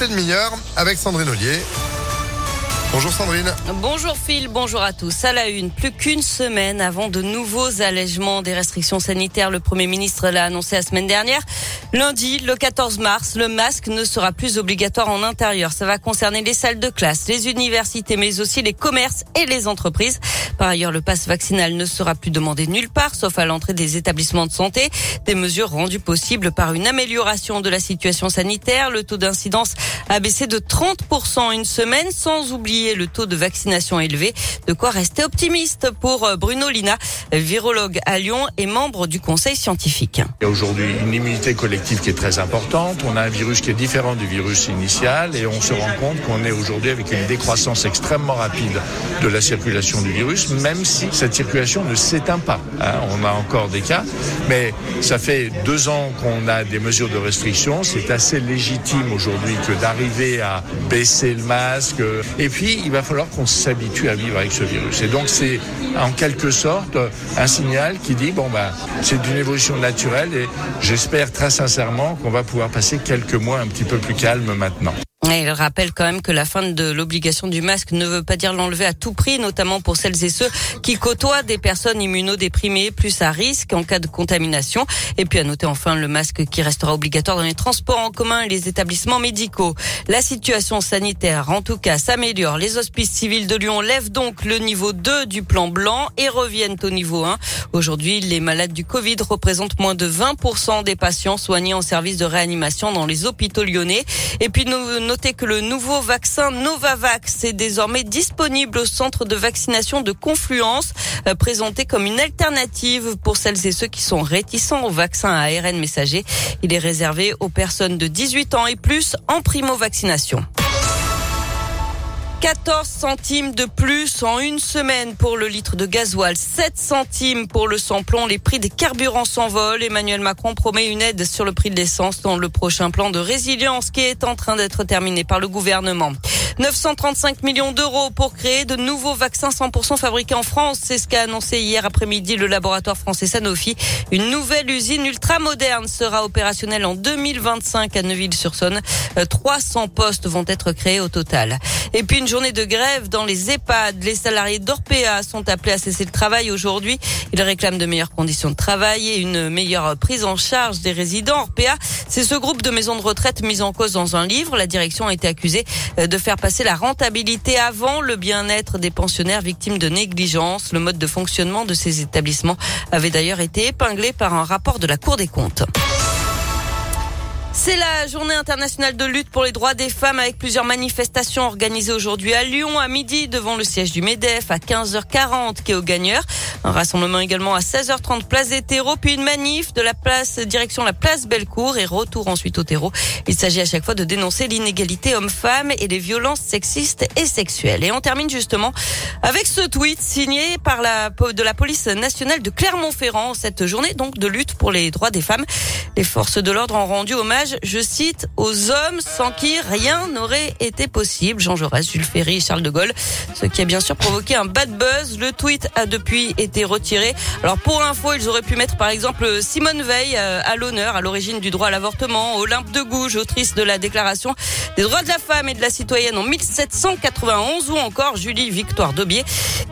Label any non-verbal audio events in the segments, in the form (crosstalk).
C'est demi-heure avec Sandrine Ollier. Bonjour Sandrine. Bonjour Phil, bonjour à tous. À la une, plus qu'une semaine avant de nouveaux allègements des restrictions sanitaires, le Premier ministre l'a annoncé la semaine dernière. Lundi, le 14 mars, le masque ne sera plus obligatoire en intérieur. Ça va concerner les salles de classe, les universités, mais aussi les commerces et les entreprises. Par ailleurs, le passe vaccinal ne sera plus demandé nulle part, sauf à l'entrée des établissements de santé. Des mesures rendues possibles par une amélioration de la situation sanitaire. Le taux d'incidence a baissé de 30% en une semaine, sans oublier le taux de vaccination élevé. De quoi rester optimiste pour euh, Bruno Lina, virologue à Lyon et membre du conseil scientifique. Il y a aujourd'hui une immunité collective qui est très importante. On a un virus qui est différent du virus initial et on se rend compte qu'on est aujourd'hui avec une décroissance extrêmement rapide de la circulation du virus, même si cette circulation ne s'éteint pas. Hein. On a encore des cas, mais ça fait deux ans qu'on a des mesures de restriction. C'est assez légitime aujourd'hui que d'arriver à baisser le masque. Et puis, il va falloir qu'on s'habitue à vivre avec ce virus. Et donc, c'est en quelque sorte un signal qui dit, bon, ben, c'est d'une évolution naturelle et j'espère très sincèrement qu'on va pouvoir passer quelques mois un petit peu plus calmes maintenant. Et il rappelle quand même que la fin de l'obligation du masque ne veut pas dire l'enlever à tout prix, notamment pour celles et ceux qui côtoient des personnes immunodéprimées plus à risque en cas de contamination. Et puis à noter enfin le masque qui restera obligatoire dans les transports en commun et les établissements médicaux. La situation sanitaire, en tout cas, s'améliore. Les hospices civils de Lyon lèvent donc le niveau 2 du plan blanc et reviennent au niveau 1. Aujourd'hui, les malades du Covid représentent moins de 20% des patients soignés en service de réanimation dans les hôpitaux lyonnais. Et puis nous Que le nouveau vaccin Novavax est désormais disponible au centre de vaccination de Confluence, euh, présenté comme une alternative pour celles et ceux qui sont réticents au vaccin à ARN messager. Il est réservé aux personnes de 18 ans et plus en primo-vaccination. 14 centimes de plus en une semaine pour le litre de gasoil, 7 centimes pour le samplon. Les prix des carburants s'envolent. Emmanuel Macron promet une aide sur le prix de l'essence dans le prochain plan de résilience qui est en train d'être terminé par le gouvernement. 935 millions d'euros pour créer de nouveaux vaccins 100% fabriqués en France. C'est ce qu'a annoncé hier après-midi le laboratoire français Sanofi. Une nouvelle usine ultra moderne sera opérationnelle en 2025 à Neuville-sur-Saône. 300 euh, postes vont être créés au total. Et puis une journée de grève dans les EHPAD. Les salariés d'Orpea sont appelés à cesser le travail aujourd'hui. Ils réclament de meilleures conditions de travail et une meilleure prise en charge des résidents. Orpea, c'est ce groupe de maisons de retraite mis en cause dans un livre. La direction a été accusée euh, de faire passer c'est la rentabilité avant le bien-être des pensionnaires victimes de négligence. Le mode de fonctionnement de ces établissements avait d'ailleurs été épinglé par un rapport de la Cour des comptes. C'est la journée internationale de lutte pour les droits des femmes avec plusieurs manifestations organisées aujourd'hui à Lyon à midi devant le siège du MEDEF à 15h40 qui est au gagneur. Un rassemblement également à 16h30 place des terreaux puis une manif de la place direction la place Bellecour et retour ensuite au terreau. Il s'agit à chaque fois de dénoncer l'inégalité homme-femme et les violences sexistes et sexuelles. Et on termine justement avec ce tweet signé par la de la police nationale de Clermont-Ferrand cette journée donc de lutte pour les droits des femmes. Les forces de l'ordre ont rendu hommage je cite, aux hommes sans qui rien n'aurait été possible. Jean Jaurès, Jules Ferry, Charles de Gaulle. Ce qui a bien sûr provoqué un bad buzz. Le tweet a depuis été retiré. Alors pour info, ils auraient pu mettre par exemple Simone Veil euh, à l'honneur, à l'origine du droit à l'avortement, Olympe de Gouges, autrice de la déclaration des droits de la femme et de la citoyenne en 1791, ou encore Julie Victoire Daubier,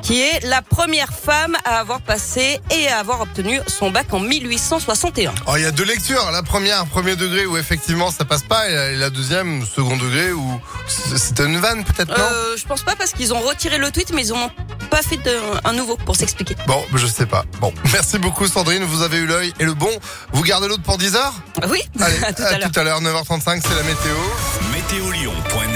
qui est la première femme à avoir passé et à avoir obtenu son bac en 1861. il y a deux lectures. La première, premier degré, où effectivement ça passe pas, et la deuxième, second degré, où c'était une vanne peut-être, non euh, Je pense pas parce qu'ils ont retiré le tweet, mais ils ont pas fait de, un nouveau pour s'expliquer. Bon, je sais pas. Bon, (laughs) merci beaucoup Sandrine, vous avez eu l'œil et le bon. Vous gardez l'autre pour 10 heures? Oui, Allez, (laughs) à tout à l'heure. 9h35, c'est la météo. Météolion.net